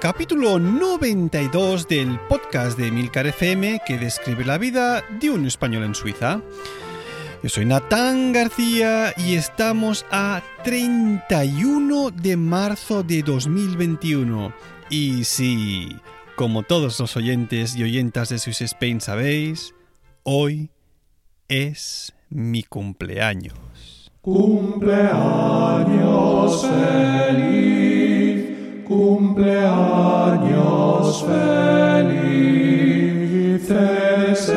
Capítulo 92 del podcast de Milcar FM que describe la vida de un español en Suiza. Yo soy Natán García y estamos a 31 de marzo de 2021. Y sí, como todos los oyentes y oyentas de Swiss Spain sabéis, hoy es mi cumpleaños. Cumpleaños feliz, cumpleaños feliz, deseamos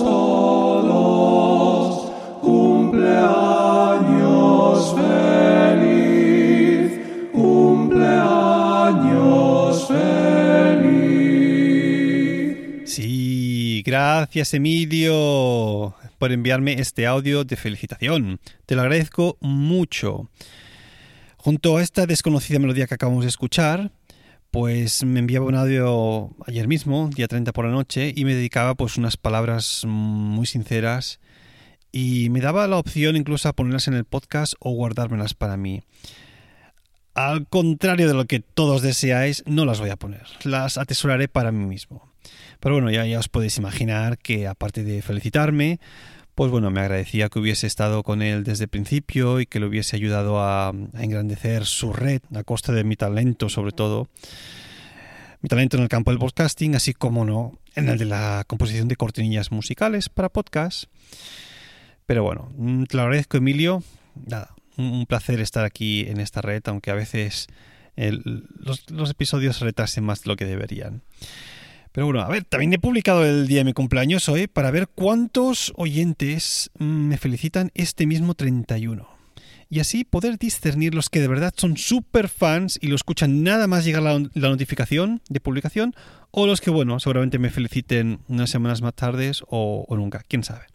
todos, cumpleaños feliz, cumpleaños feliz. Sí, gracias Emilio por enviarme este audio de felicitación. Te lo agradezco mucho. Junto a esta desconocida melodía que acabamos de escuchar, pues me enviaba un audio ayer mismo, día 30 por la noche, y me dedicaba pues unas palabras muy sinceras y me daba la opción incluso a ponerlas en el podcast o guardármelas para mí. Al contrario de lo que todos deseáis, no las voy a poner, las atesoraré para mí mismo. Pero bueno, ya, ya os podéis imaginar que aparte de felicitarme, pues bueno, me agradecía que hubiese estado con él desde el principio y que le hubiese ayudado a, engrandecer su red a costa de mi talento sobre todo. Mi talento en el campo del podcasting, así como no en el de la composición de cortinillas musicales para podcast. Pero bueno, te lo agradezco Emilio. Nada, un placer estar aquí en esta red, aunque a veces los, los episodios se retrasen más de lo que deberían. Pero bueno, a ver, también he publicado el día de mi cumpleaños hoy para ver cuántos oyentes me felicitan este mismo 31. Y así poder discernir los que de verdad son super fans y lo escuchan nada más llegar la, la notificación de publicación, o los que, bueno, seguramente me feliciten unas semanas más tardes o, o nunca, quién sabe.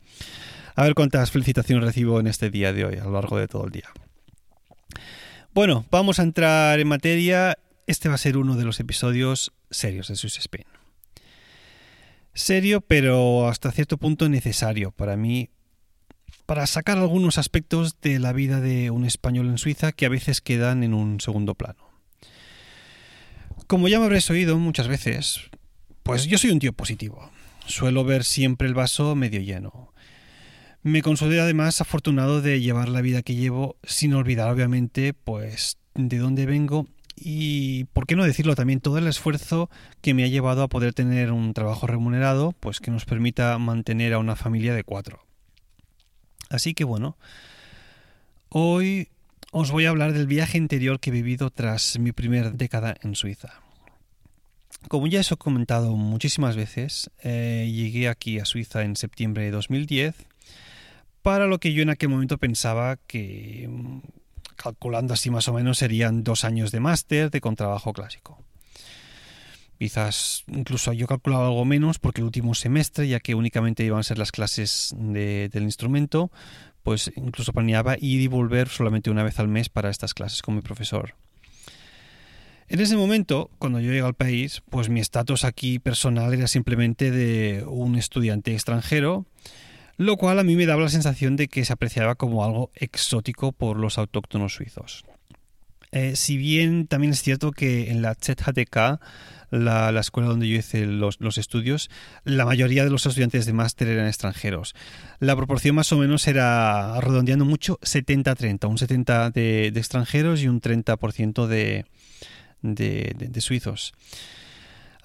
A ver cuántas felicitaciones recibo en este día de hoy, a lo largo de todo el día. Bueno, vamos a entrar en materia. Este va a ser uno de los episodios serios de Swiss Spain serio, pero hasta cierto punto necesario para mí, para sacar algunos aspectos de la vida de un español en Suiza que a veces quedan en un segundo plano. Como ya me habréis oído muchas veces, pues yo soy un tío positivo. Suelo ver siempre el vaso medio lleno. Me considero además afortunado de llevar la vida que llevo sin olvidar obviamente pues de dónde vengo y, ¿por qué no decirlo también? Todo el esfuerzo que me ha llevado a poder tener un trabajo remunerado, pues que nos permita mantener a una familia de cuatro. Así que bueno, hoy os voy a hablar del viaje interior que he vivido tras mi primera década en Suiza. Como ya os he comentado muchísimas veces, eh, llegué aquí a Suiza en septiembre de 2010, para lo que yo en aquel momento pensaba que calculando así más o menos serían dos años de máster de contrabajo clásico. Quizás incluso yo calculaba algo menos porque el último semestre, ya que únicamente iban a ser las clases de, del instrumento, pues incluso planeaba ir y volver solamente una vez al mes para estas clases con mi profesor. En ese momento, cuando yo llegué al país, pues mi estatus aquí personal era simplemente de un estudiante extranjero, lo cual a mí me daba la sensación de que se apreciaba como algo exótico por los autóctonos suizos. Eh, si bien también es cierto que en la ZHTK, la, la escuela donde yo hice los, estudios, la mayoría de los estudiantes de máster eran extranjeros. La proporción más o menos era, redondeando mucho, 70-30, un 70 de, de, extranjeros y un 30% de, de, de, de suizos.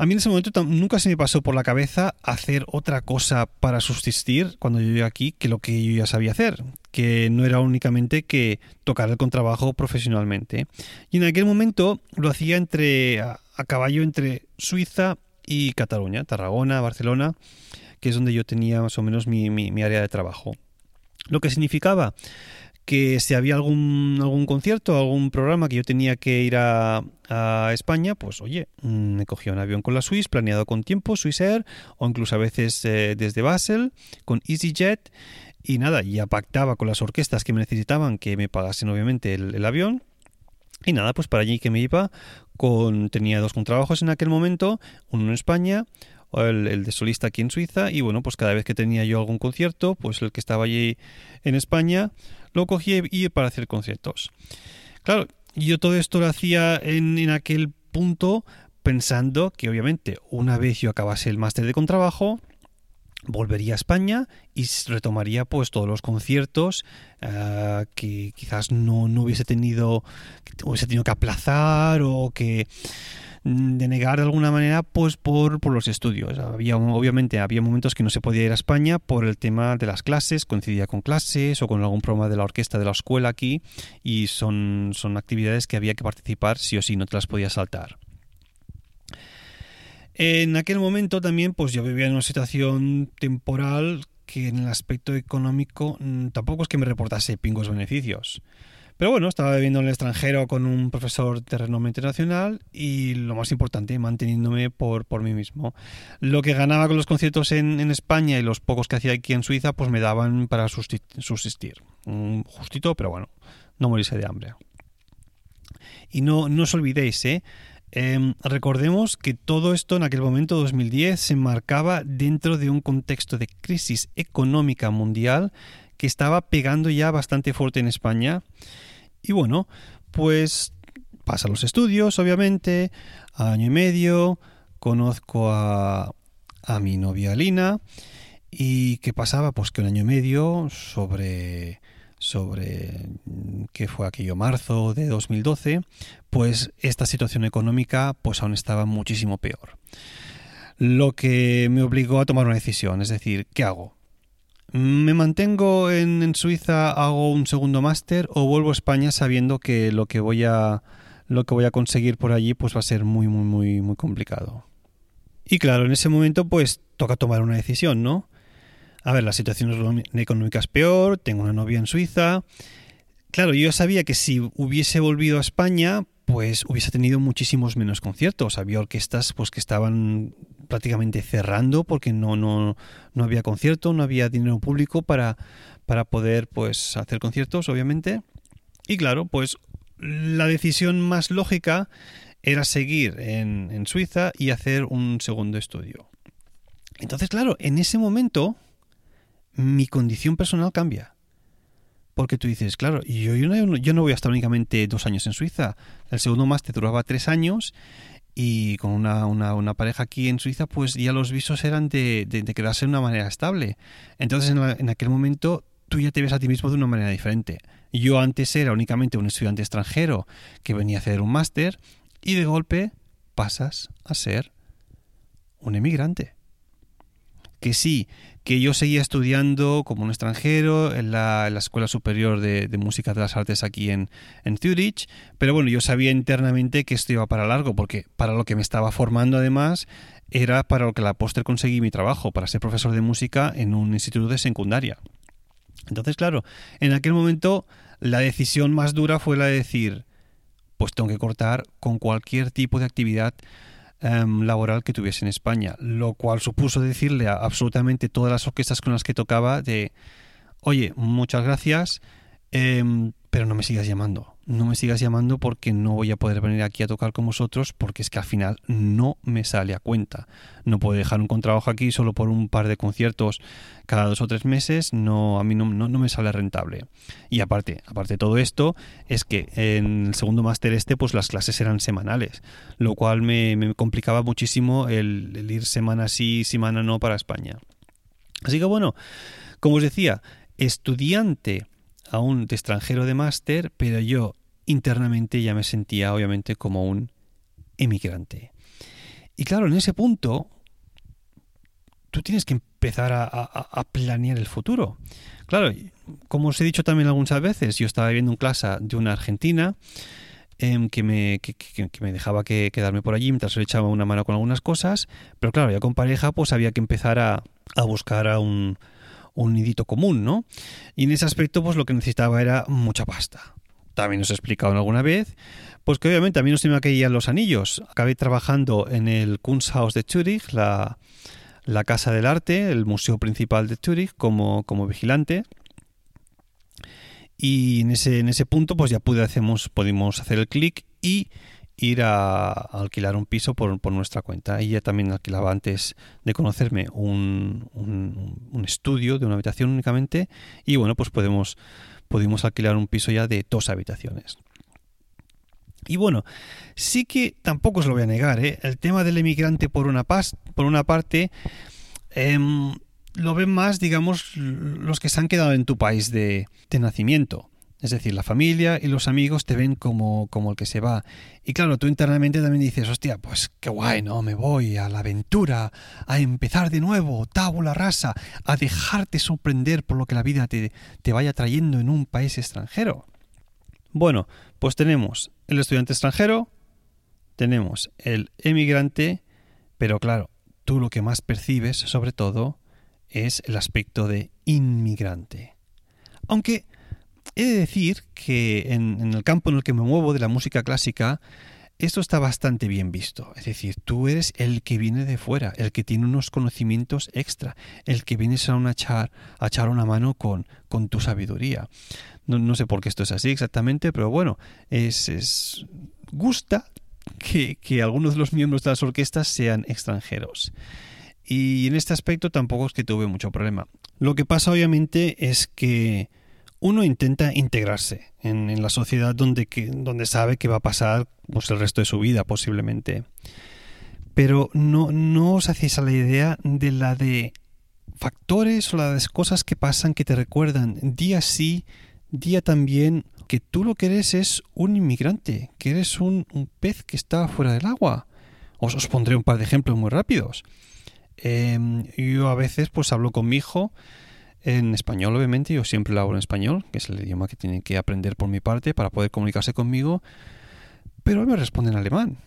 A mí en ese momento nunca se me pasó por la cabeza hacer otra cosa para subsistir cuando yo llegué aquí que lo que yo ya sabía hacer, que no era únicamente que tocar el contrabajo profesionalmente. Y en aquel momento lo hacía entre a, caballo entre Suiza y Cataluña, Tarragona, Barcelona, que es donde yo tenía más o menos mi, mi área de trabajo. Lo que significaba que si había algún, algún concierto, algún programa que yo tenía que ir a, España, pues oye, mm, me cogía un avión con la Swiss, planeado con tiempo, Swissair, o incluso a veces eh, desde Basel, con EasyJet, y nada, ya pactaba con las orquestas que me necesitaban que me pagasen obviamente el, avión. Y nada, pues para allí que me iba, con, tenía dos contrabajos en aquel momento, uno en España, el, el, de solista aquí en Suiza y bueno, pues cada vez que tenía yo algún concierto, pues el que estaba allí en España, lo cogí y para hacer conciertos. Claro, yo todo esto lo hacía en, en aquel punto pensando que obviamente una vez yo acabase el máster de contrabajo, volvería a España y retomaría pues todos los conciertos uh, que quizás no, no, hubiese tenido hubiese tenido que aplazar o que denegar de alguna manera pues por, por, los estudios. Había, obviamente había momentos que no se podía ir a España por el tema de las clases, coincidía con clases o con algún programa de la orquesta de la escuela aquí y son, son actividades que había que participar sí o sí, no te las podías saltar. En aquel momento también pues yo vivía en una situación temporal que en el aspecto económico mm, tampoco es que me reportase pingos beneficios. Pero bueno, estaba viviendo en el extranjero con un profesor de renombre internacional y lo más importante, manteniéndome por, por mí mismo. Lo que ganaba con los conciertos en, España y los pocos que hacía aquí en Suiza, pues me daban para subsistir. justito, pero bueno, no morirse de hambre. Y no, no os olvidéis, ¿eh? Em, recordemos que todo esto en aquel momento, 2010, se marcaba dentro de un contexto de crisis económica mundial que estaba pegando ya bastante fuerte en España y bueno, pues pasa los estudios, obviamente, año y medio, conozco a, a mi novia Lina. ¿Y qué pasaba? Pues que un año y medio sobre sobre qué fue aquello marzo de 2012, pues esta situación económica pues aún estaba muchísimo peor. Lo que me obligó a tomar una decisión, es decir, ¿qué hago? ¿Me mantengo en, Suiza, hago un segundo máster o vuelvo a España sabiendo que lo que voy a lo que voy a conseguir por allí pues va a ser muy muy muy muy complicado? Y claro, en ese momento pues toca tomar una decisión, ¿no? A ver, la situación económica es peor, tengo una novia en Suiza. Claro, yo sabía que si hubiese volvido a España, pues hubiese tenido muchísimos menos conciertos. Había orquestas pues que estaban prácticamente cerrando porque no, no, no había concierto, no había dinero público para, para poder pues hacer conciertos, obviamente. Y claro, pues la decisión más lógica era seguir en, en Suiza y hacer un segundo estudio. Entonces, claro, en ese momento mi condición personal cambia. Porque tú dices, claro, yo, yo, no, yo no voy a estar únicamente dos años en Suiza. El segundo máster duraba tres años y con una, una, pareja aquí en Suiza, pues ya los visos eran de, de, quedarse de una manera estable. Entonces, en, en, aquel momento, tú ya te ves a ti mismo de una manera diferente. Yo antes era únicamente un estudiante extranjero que venía a hacer un máster y de golpe pasas a ser un emigrante. Que sí, que yo seguía estudiando como un extranjero en la, Escuela Superior de, Música de las Artes aquí en, en Zurich, pero bueno, yo sabía internamente que esto iba para largo, porque para lo que me estaba formando además era para lo que la póster conseguí mi trabajo, para ser profesor de música en un instituto de secundaria. Entonces, claro, en aquel momento la decisión más dura fue la de decir, pues tengo que cortar con cualquier tipo de actividad Em, laboral que tuviese en España, lo cual supuso decirle a absolutamente todas las orquestas con las que tocaba de, oye, muchas gracias, em, pero no me sigas llamando no me sigas llamando porque no voy a poder venir aquí a tocar con vosotros porque es que al final no me sale a cuenta. No puedo dejar un contrabajo aquí solo por un par de conciertos cada dos o tres meses, no, a mí no, no, me sale rentable. Y aparte, aparte de todo esto, es que en el segundo máster este, pues las clases eran semanales, lo cual me, me complicaba muchísimo el, el ir semana sí, semana no para España. Así que bueno, como os decía, estudiante aún de extranjero de máster, pero yo internamente ya me sentía obviamente como un emigrante. Y claro, en ese punto, tú tienes que empezar a, a- a planear el futuro. Claro, como os he dicho también algunas veces, yo estaba viendo en clase de una argentina em, que, me, que me dejaba que quedarme por allí mientras le echaba una mano con algunas cosas, pero claro, ya con pareja pues había que empezar a, a buscar a un, un nidito común, ¿no? Y en ese aspecto pues lo que necesitaba era mucha pasta. También os he explicado alguna vez, pues que obviamente a mí no se me caían los anillos. Acabé trabajando en el Kunsthaus de Zurich, la, la Casa del Arte, el museo principal de Zurich, como, como vigilante. Y en ese, en ese punto, pues ya pude hacemos, pudimos hacer el clic y ir a, alquilar un piso por, por nuestra cuenta. Ella también alquilaba antes de conocerme un, un- un estudio de una habitación únicamente. Y bueno, pues podemos, pudimos alquilar un piso ya de dos habitaciones. Y bueno, sí que tampoco os lo voy a negar, ¿eh? el tema del emigrante por una, pas- por una parte em, lo ven más, digamos, los que se han quedado en tu país de, de nacimiento. Es decir, la familia y los amigos te ven como, como el que se va. Y claro, tú internamente también dices, hostia, pues qué guay, ¿no? Me voy a la aventura, a empezar de nuevo, tabula rasa, a dejarte sorprender por lo que la vida te, te vaya trayendo en un país extranjero. Bueno, pues tenemos el estudiante extranjero, tenemos el emigrante, pero claro, tú lo que más percibes, sobre todo, es el aspecto de inmigrante. Aunque he de decir que en, el campo en el que me muevo de la música clásica, esto está bastante bien visto. Es decir, tú eres el que viene de fuera, el que tiene unos conocimientos extra, el que vienes a, echar, una mano con, tu sabiduría. No, no sé por qué esto es así exactamente, pero bueno, es, es gusta que, que algunos de los miembros de las orquestas sean extranjeros. Y en este aspecto tampoco es que tuve mucho problema. Lo que pasa obviamente es que uno intenta integrarse en, la sociedad donde, que, donde sabe que va a pasar pues, el resto de su vida posiblemente. Pero no, os hacéis a la idea de la de factores o las cosas que pasan que te recuerdan día sí, día también, que tú lo que eres es un inmigrante, que eres un, pez que está fuera del agua. Os, pondré un par de ejemplos muy rápidos. Eh, yo a veces pues hablo con mi hijo en español, obviamente, yo siempre lo hablo en español, que es el idioma que tiene que aprender por mi parte para poder comunicarse conmigo, pero me responde en alemán.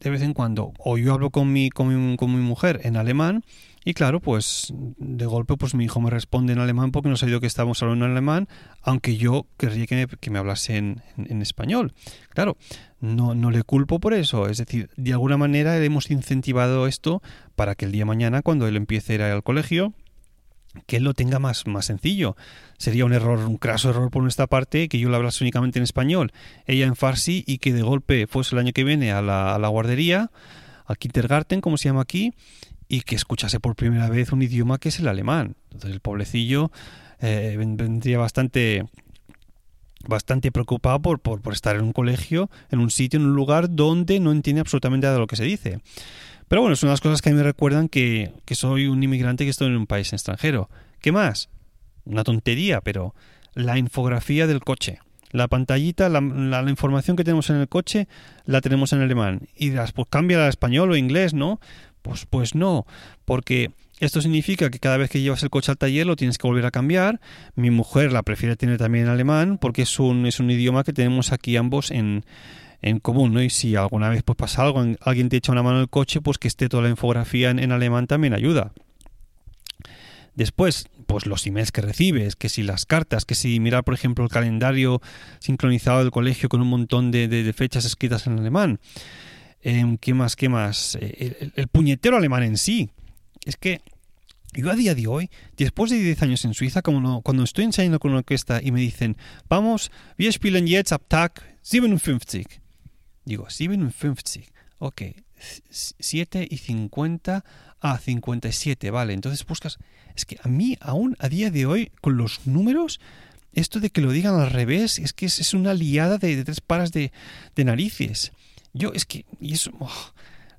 De vez en cuando, o yo hablo con mi, con mi, con mi mujer en alemán, y claro, pues de golpe pues mi hijo me responde en alemán porque no sabía que estábamos hablando en alemán, aunque yo querría que me, que me hablase en, español. Claro, no, no le culpo por eso, es decir, de alguna manera hemos incentivado esto para que el día mañana, cuando él empiece a ir al colegio, que él lo tenga más, más sencillo. Sería un error, un craso error por nuestra parte que yo lo hablase únicamente en español, ella en farsi y que de golpe fuese el año que viene a la, a la guardería, al kindergarten, como se llama aquí, y que escuchase por primera vez un idioma que es el alemán. Entonces el pobrecillo eh, vendría bastante bastante preocupado por, por, por, estar en un colegio, en un sitio, en un lugar donde no entiende absolutamente nada de lo que se dice. Pero bueno, son las cosas que a mí me recuerdan que, soy un inmigrante que estoy en un país extranjero. ¿Qué más? Una tontería, pero la infografía del coche. La pantallita, la, información que tenemos en el coche, la tenemos en alemán. Y dirás, pues cambia a español o inglés, ¿no? Pues, pues no, porque esto significa que cada vez que llevas el coche al taller lo tienes que volver a cambiar. Mi mujer la prefiere tener también en alemán porque es un, es un idioma que tenemos aquí ambos en, en común, ¿no? Y si alguna vez pues pasa algo, alguien te echa una mano en el coche, pues que esté toda la infografía en, alemán también ayuda. Después, pues los emails que recibes, que si las cartas, que si mirar, por ejemplo, el calendario sincronizado del colegio con un montón de, de, fechas escritas en alemán. Eh, ¿Qué más? ¿Qué más? El, el, el, puñetero alemán en sí. Es que yo a día de hoy, después de 10 años en Suiza, como no, cuando estoy ensayando con una orquesta y me dicen, vamos, wir spielen jetzt ab Tag 57. Digo, 57. Ok, 7 y 50 a 57, vale. Entonces buscas. Es que a mí, aún a día de hoy, con los números, esto de que lo digan al revés, es que es, es una liada de, de, tres paras de, de, narices. Yo, es que. Y eso. Oh,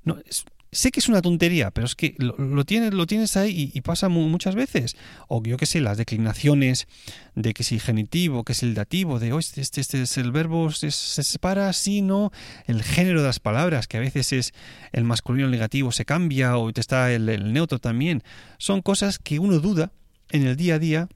no, es, Sé que es una tontería, pero es que lo, tienes, lo tienes ahí y, pasa mu- muchas veces. O yo qué sé, las declinaciones de que si genitivo, que es el dativo, de oh, este, este, este es el verbo, se, se separa, sí, no. El género de las palabras, que a veces es el masculino negativo, se cambia, o te está el neutro también. Son cosas que uno duda en el día a día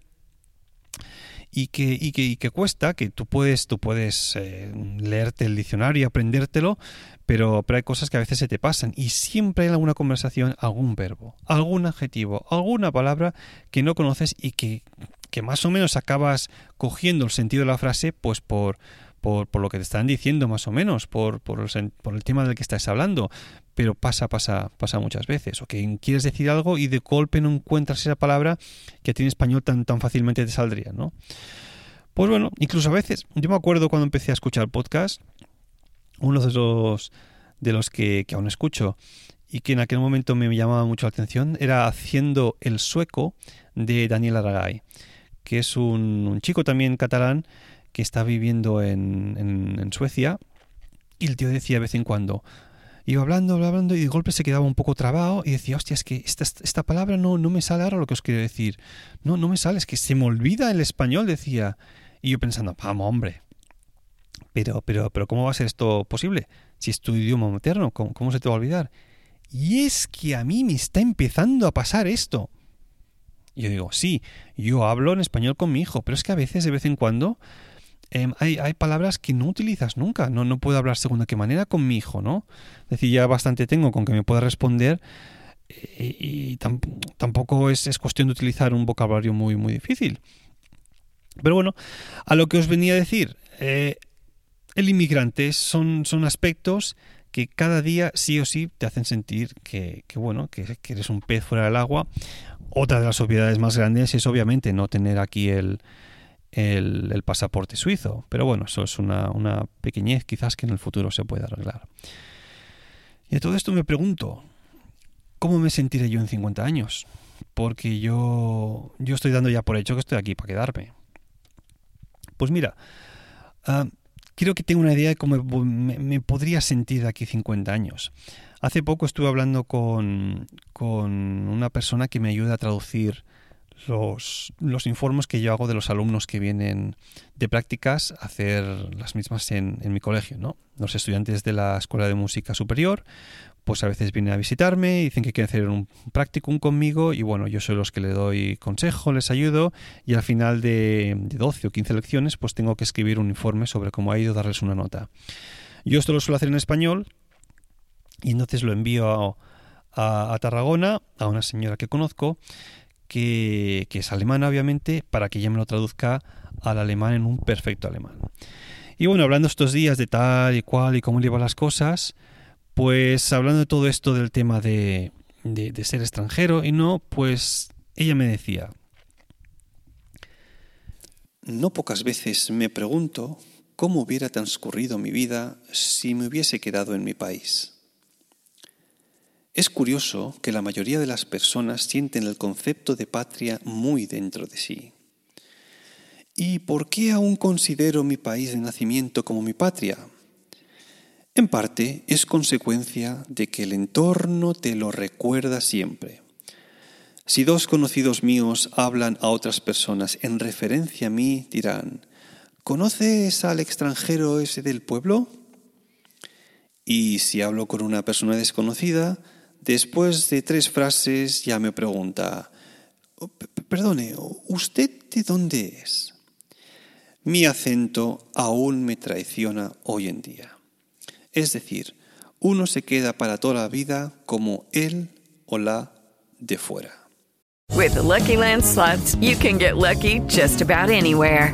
y que, y que, y que cuesta, que tú puedes, tú puedes eh, leerte el diccionario y aprendértelo, pero, pero hay cosas que a veces se te pasan y siempre hay en alguna conversación algún verbo, algún adjetivo, alguna palabra que no conoces y que, que más o menos acabas cogiendo el sentido de la frase pues por, por, por lo que te están diciendo más o menos, por, por, por el tema del que estás hablando, pero pasa, pasa, pasa muchas veces, o que quieres decir algo y de golpe no encuentras esa palabra que a ti en español tan, tan fácilmente te saldría, ¿no? Pues bueno, incluso a veces, yo me acuerdo cuando empecé a escuchar podcast, uno de los, de los que, que aún escucho y que en aquel momento me llamaba mucho la atención era haciendo el sueco de Daniel Aragay, que es un chico también catalán que está viviendo en, Suecia y el tío decía de vez en cuando, iba hablando, hablando y de golpe se quedaba un poco trabado y decía, hostia, es que esta, esta palabra no, no me sale ahora lo que os quiero decir. No, no me sale, es que se me olvida el español, decía. Y yo pensando, vamos, hombre. Pero, pero, pero, ¿cómo va a ser esto posible? Si es tu idioma materno, ¿cómo, cómo se te va a olvidar? Y es que a mí me está empezando a pasar esto. Y yo digo, sí, yo hablo en español con mi hijo, pero es que a veces, de vez en cuando, em, hay, palabras que no utilizas nunca. No, puedo hablar según de qué manera con mi hijo, ¿no? Es decir, ya bastante tengo con que me pueda responder eh, y, tam- tampoco es, es cuestión de utilizar un vocabulario muy, muy difícil. Pero bueno, a lo que os venía a decir, eh, el inmigrante son, son aspectos que cada día sí o sí te hacen sentir que, que bueno, que, que eres un pez fuera del agua. Otra de las obviedades más grandes es obviamente no tener aquí el, el, pasaporte suizo. Pero bueno, eso es una, pequeñez quizás que en el futuro se pueda arreglar. Y de todo esto me pregunto, ¿cómo me sentiré yo en 50 años? Porque yo, yo estoy dando ya por hecho que estoy aquí para quedarme. Pues mira, ah, creo que tengo una idea de cómo me, me podría sentir de aquí 50 años. Hace poco estuve hablando con, con una persona que me ayuda a traducir los, los informes que yo hago de los alumnos que vienen de prácticas a hacer las mismas en, en mi colegio, ¿no? Los estudiantes de la Escuela de Música Superior, pues a veces vienen a visitarme, dicen que quieren hacer un practicum conmigo y bueno, yo soy los que le doy consejo, les ayudo y al final de, de 12 o 15 lecciones pues tengo que escribir un informe sobre cómo ha ido, darles una nota. Yo esto lo suelo hacer en español y entonces lo envío a, a Tarragona, a una señora que conozco, que, es alemana obviamente, para que ella me lo traduzca al alemán en un perfecto alemán. Y bueno, hablando estos días de tal y cual y cómo llevan las cosas, pues hablando de todo esto del tema de, de, de ser extranjero y no, pues ella me decía, no pocas veces me pregunto cómo hubiera transcurrido mi vida si me hubiese quedado en mi país. Es curioso que la mayoría de las personas sienten el concepto de patria muy dentro de sí. ¿Y por qué aún considero mi país de nacimiento como mi patria? En parte es consecuencia de que el entorno te lo recuerda siempre. Si dos conocidos míos hablan a otras personas en referencia a mí, dirán, ¿conoces al extranjero ese del pueblo? Y si hablo con una persona desconocida, después de tres frases ya me pregunta, perdone, ¿usted de dónde es? Mi acento aún me traiciona hoy en día. Es decir, uno se queda para toda la vida como él o la de fuera. With the Lucky Land you can get lucky just about anywhere.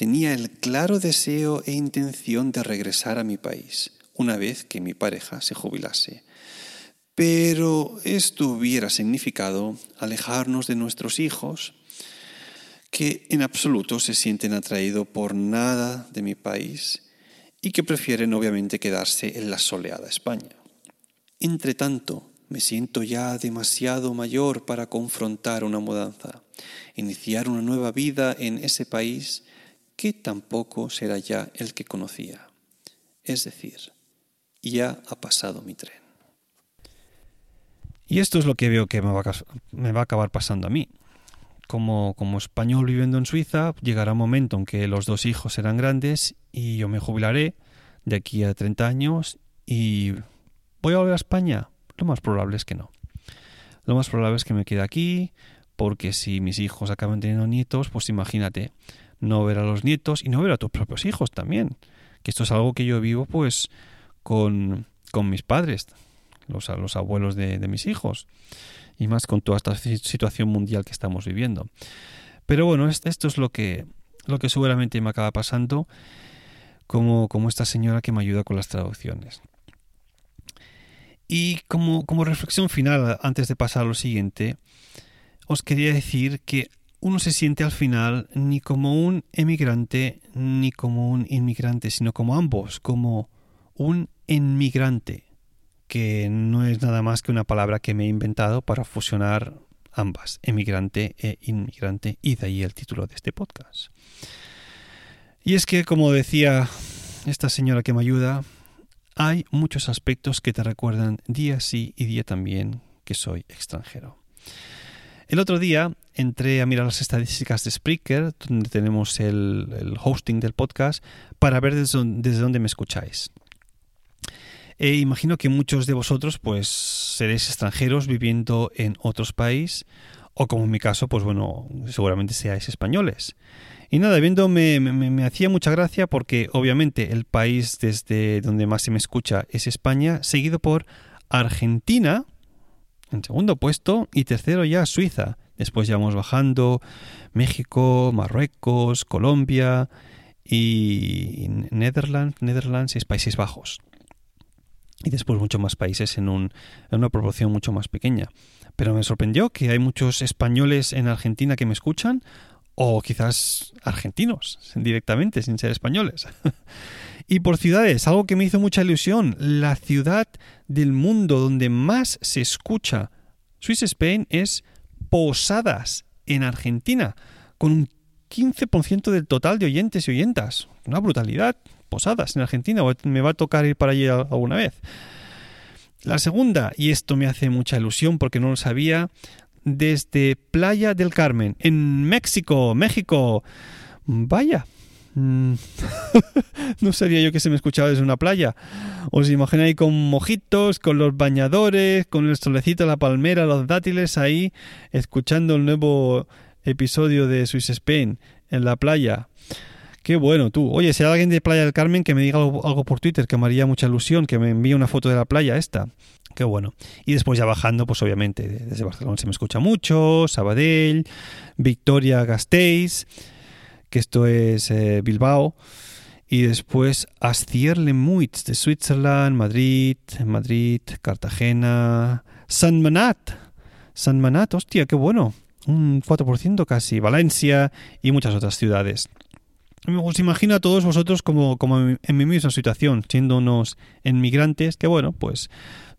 tenía el claro deseo e intención de regresar a mi país una vez que mi pareja se jubilase. Pero esto hubiera significado alejarnos de nuestros hijos, que en absoluto se sienten atraídos por nada de mi país y que prefieren obviamente quedarse en la soleada España. Entre tanto, me siento ya demasiado mayor para confrontar una mudanza, iniciar una nueva vida en ese país que tampoco será ya el que conocía. Es decir, ya ha pasado mi tren. Y esto es lo que veo que me va a, me va a acabar pasando a mí. Como, como, español viviendo en Suiza, llegará un momento en que los dos hijos serán grandes y yo me jubilaré de aquí a 30 años y voy a volver a España. Lo más probable es que no. Lo más probable es que me quede aquí, porque si mis hijos acaban teniendo nietos, pues imagínate, no ver a los nietos y no ver a tus propios hijos también. Que esto es algo que yo vivo pues con, con mis padres, los, los abuelos de, de mis hijos, y más con toda esta situación mundial que estamos viviendo. Pero bueno, esto es lo que, lo que seguramente me acaba pasando como, como esta señora que me ayuda con las traducciones. Y como, como reflexión final, antes de pasar a lo siguiente, os quería decir que uno se siente al final ni como un emigrante ni como un inmigrante, sino como ambos, como un inmigrante, que no es nada más que una palabra que me he inventado para fusionar ambas, emigrante e inmigrante, y de ahí el título de este podcast. Y es que, como decía esta señora que me ayuda, hay muchos aspectos que te recuerdan día sí y día también que soy extranjero. El otro día entré a mirar las estadísticas de Spreaker, donde tenemos el, hosting del podcast, para ver desde, dónde me escucháis. E imagino que muchos de vosotros pues seréis extranjeros viviendo en otros países o como en mi caso, pues bueno, seguramente seáis españoles. Y nada, viendo me, me, hacía mucha gracia porque obviamente el país desde donde más se me escucha es España, seguido por Argentina, en segundo puesto, y tercero ya Suiza. Después ya vamos bajando México, Marruecos, Colombia y Netherlands, Netherlands y Países Bajos. Y después muchos más países en, un, en una proporción mucho más pequeña. Pero me sorprendió que hay muchos españoles en Argentina que me escuchan, o quizás argentinos directamente, sin ser españoles. y por ciudades, algo que me hizo mucha ilusión, la ciudad del mundo donde más se escucha Swiss Spain es Posadas, en Argentina, con un 15% del total de oyentes y oyentas. Una brutalidad. Posadas en Argentina, me va a tocar ir para allí alguna vez. La segunda, y esto me hace mucha ilusión porque no lo sabía, desde Playa del Carmen, en México, México. Vaya. Mm. no sabía yo que se me escuchaba desde una playa. Os imagináis con mojitos, con los bañadores, con el solecito, la palmera, los dátiles ahí, escuchando el nuevo episodio de Swiss Spain en la playa. Qué bueno tú. Oye, si hay alguien de Playa del Carmen que me diga algo, por Twitter, que me haría mucha ilusión, que me envíe una foto de la playa esta. Qué bueno. Y después ya bajando, pues obviamente, desde Barcelona se me escucha mucho, Sabadell, Victoria Gasteiz, que esto es eh, Bilbao. Y después Astierle-Muitz de Switzerland, Madrid, Madrid, Cartagena, San Manat. San Manat, hostia, qué bueno. Un 4% casi. Valencia y muchas otras ciudades. Os imagino a todos vosotros como, como en mi misma situación, siendo unos inmigrantes que, bueno, pues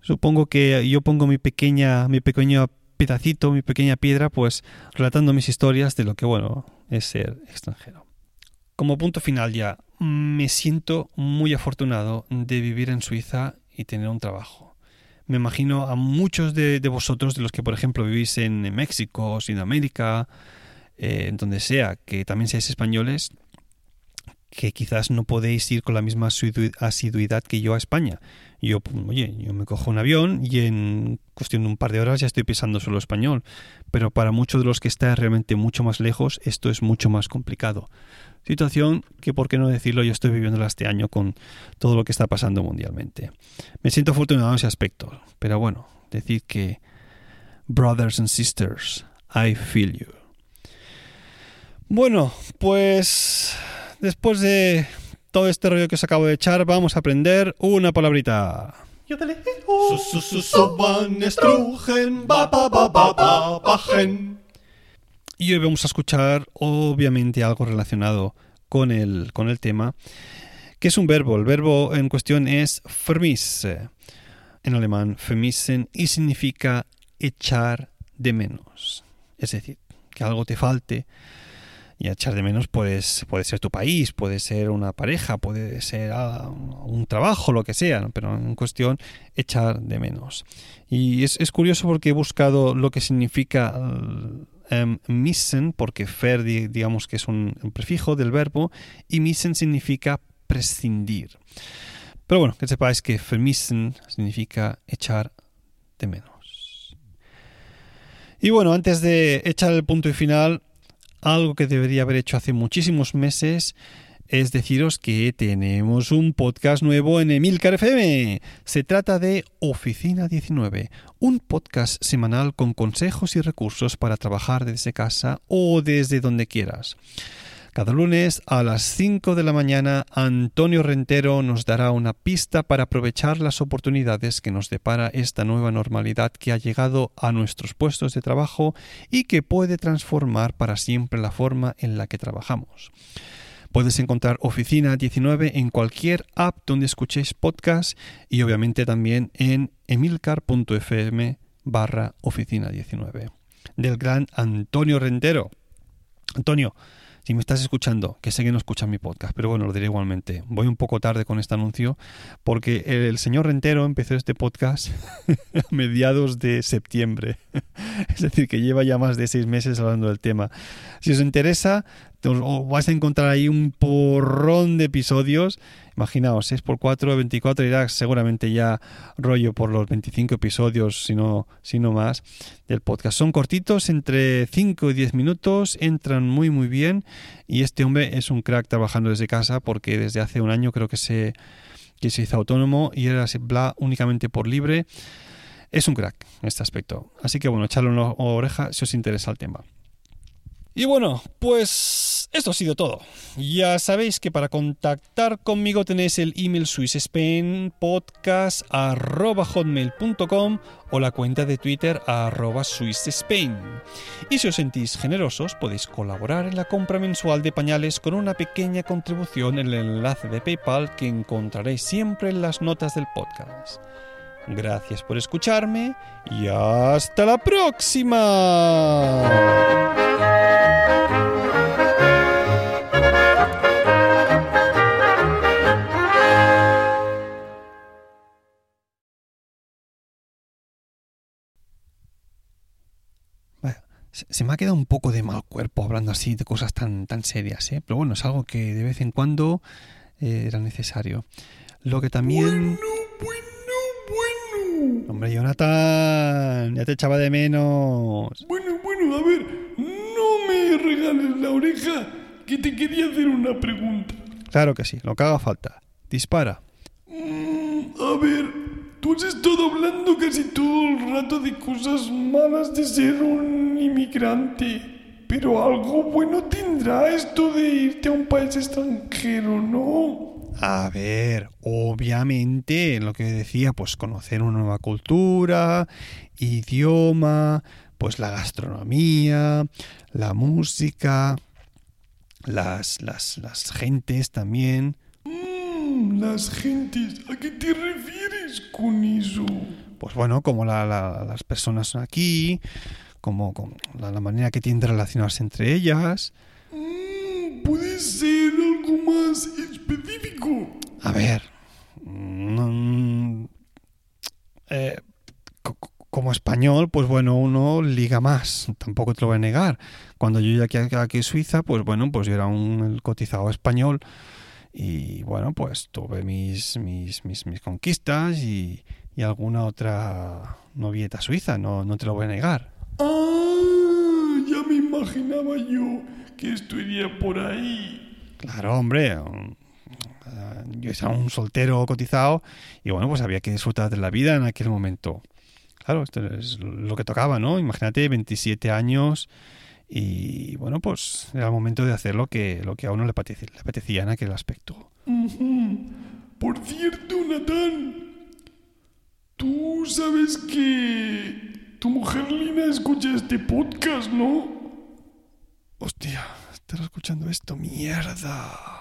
supongo que yo pongo mi pequeña, mi pequeño pedacito, mi pequeña piedra, pues relatando mis historias de lo que, bueno, es ser extranjero. Como punto final ya, me siento muy afortunado de vivir en Suiza y tener un trabajo. Me imagino a muchos de, vosotros, de los que por ejemplo vivís en México, Sudamérica, eh, donde sea, que también seáis españoles, que quizás no podéis ir con la misma asiduidad que yo a España. Yo, oye, yo me cojo un avión y en cuestión de un par de horas ya estoy pisando solo español. Pero para muchos de los que están realmente mucho más lejos, esto es mucho más complicado. Situación que, por qué no decirlo, yo estoy viviéndola este año con todo lo que está pasando mundialmente. Me siento afortunado en ese aspecto. Pero bueno, decir que, brothers and sisters, I feel you. Bueno, pues después de todo este rollo que os acabo de echar, vamos a aprender una palabrita. Y hoy vamos a escuchar, obviamente, algo relacionado con el, con el tema, que es un verbo. El verbo en cuestión es vermisse, en alemán vermissen, y significa echar de menos. Es decir, que algo te falte. Y echar de menos pues, puede ser tu país, puede ser una pareja, puede ser ah, un trabajo, lo que sea, pero en cuestión echar de menos. Y es, curioso porque he buscado lo que significa um, missen, porque fer digamos que es un, un prefijo del verbo, y missen significa prescindir. Pero bueno, que sepáis que vermissen significa echar de menos. Y bueno, antes de echar el punto y final, algo que debería haber hecho hace muchísimos meses es deciros que tenemos un podcast nuevo en Emilcar FM. Se trata de Oficina 19, un podcast semanal con consejos y recursos para trabajar desde casa o desde donde quieras. Cada lunes a las 5 de la mañana Antonio Rentero nos dará una pista para aprovechar las oportunidades que nos depara esta nueva normalidad que ha llegado a nuestros puestos de trabajo y que puede transformar para siempre la forma en la que trabajamos. Puedes encontrar Oficina 19 en cualquier app donde escuchéis podcast y obviamente también en emilcar.fm barra Oficina 19 del gran Antonio Rentero. Antonio, si me estás escuchando, que sé que no escuchas mi podcast, pero bueno, lo diré igualmente. Voy un poco tarde con este anuncio porque el señor Rentero empezó este podcast a mediados de septiembre. es decir, que lleva ya más de seis meses hablando del tema. Si os interesa, os vais a encontrar ahí un porrón de episodios. Imaginaos, 6 por 4, 24 irá seguramente ya rollo por los 25 episodios, si no, si no más, del podcast. Son cortitos, entre 5 y 10 minutos, entran muy muy bien y este hombre es un crack trabajando desde casa porque desde hace un año creo que se, que se hizo autónomo y era bla únicamente por libre. Es un crack en este aspecto. Así que bueno, echarle una oreja si os interesa el tema. Y bueno, pues esto ha sido todo. Ya sabéis que para contactar conmigo tenéis el email swissspainpodcast.hotmail.com o la cuenta de Twitter arroba. Y si os sentís generosos, podéis colaborar en la compra mensual de pañales con una pequeña contribución en el enlace de PayPal que encontraréis siempre en las notas del podcast. Gracias por escucharme y hasta la próxima. Se me ha quedado un poco de mal cuerpo hablando así de cosas tan, tan serias, ¿eh? pero bueno, es algo que de vez en cuando eh, era necesario. Lo que también... Bueno, bueno, bueno. Hombre, Jonathan, ya te echaba de menos. Bueno, bueno, a ver, no me regales la oreja, que te quería hacer una pregunta. Claro que sí, lo que haga falta. Dispara. Mm, a ver, tú has estado hablando casi todo el rato de cosas malas de ser un inmigrante. Pero algo bueno tendrá esto de irte a un país extranjero, ¿no? A ver, obviamente, lo que decía, pues conocer una nueva cultura, idioma, pues la gastronomía, la música, las, las, las gentes también. Mm, las gentes, ¿a qué te refieres con eso? Pues bueno, como la, la- las personas aquí, como, como la, la manera que tienen de relacionarse entre ellas. Mm, ¿Puede ser algo más específico? A ver, mm, eh, co- co- como español, pues bueno, uno liga más, tampoco te lo voy a negar. Cuando yo llegué aquí, aquí a Suiza, pues bueno, pues yo era un cotizado español y bueno, pues tuve mis, mis, mis, mis conquistas y, y alguna otra novieta suiza, no, no te lo voy a negar. Ah, ya me imaginaba yo que esto iría por ahí. Claro, hombre. Yo era un soltero cotizado y bueno, pues había que disfrutar de la vida en aquel momento. Claro, esto es lo que tocaba, ¿no? Imagínate, 27 años y bueno, pues era el momento de hacer lo que, lo que a uno le apetecía, le apetecía en aquel aspecto. Por cierto, Natán, Tú sabes que tu mujer Lina escucha este podcast, ¿no? Hostia, estará escuchando esto, mierda.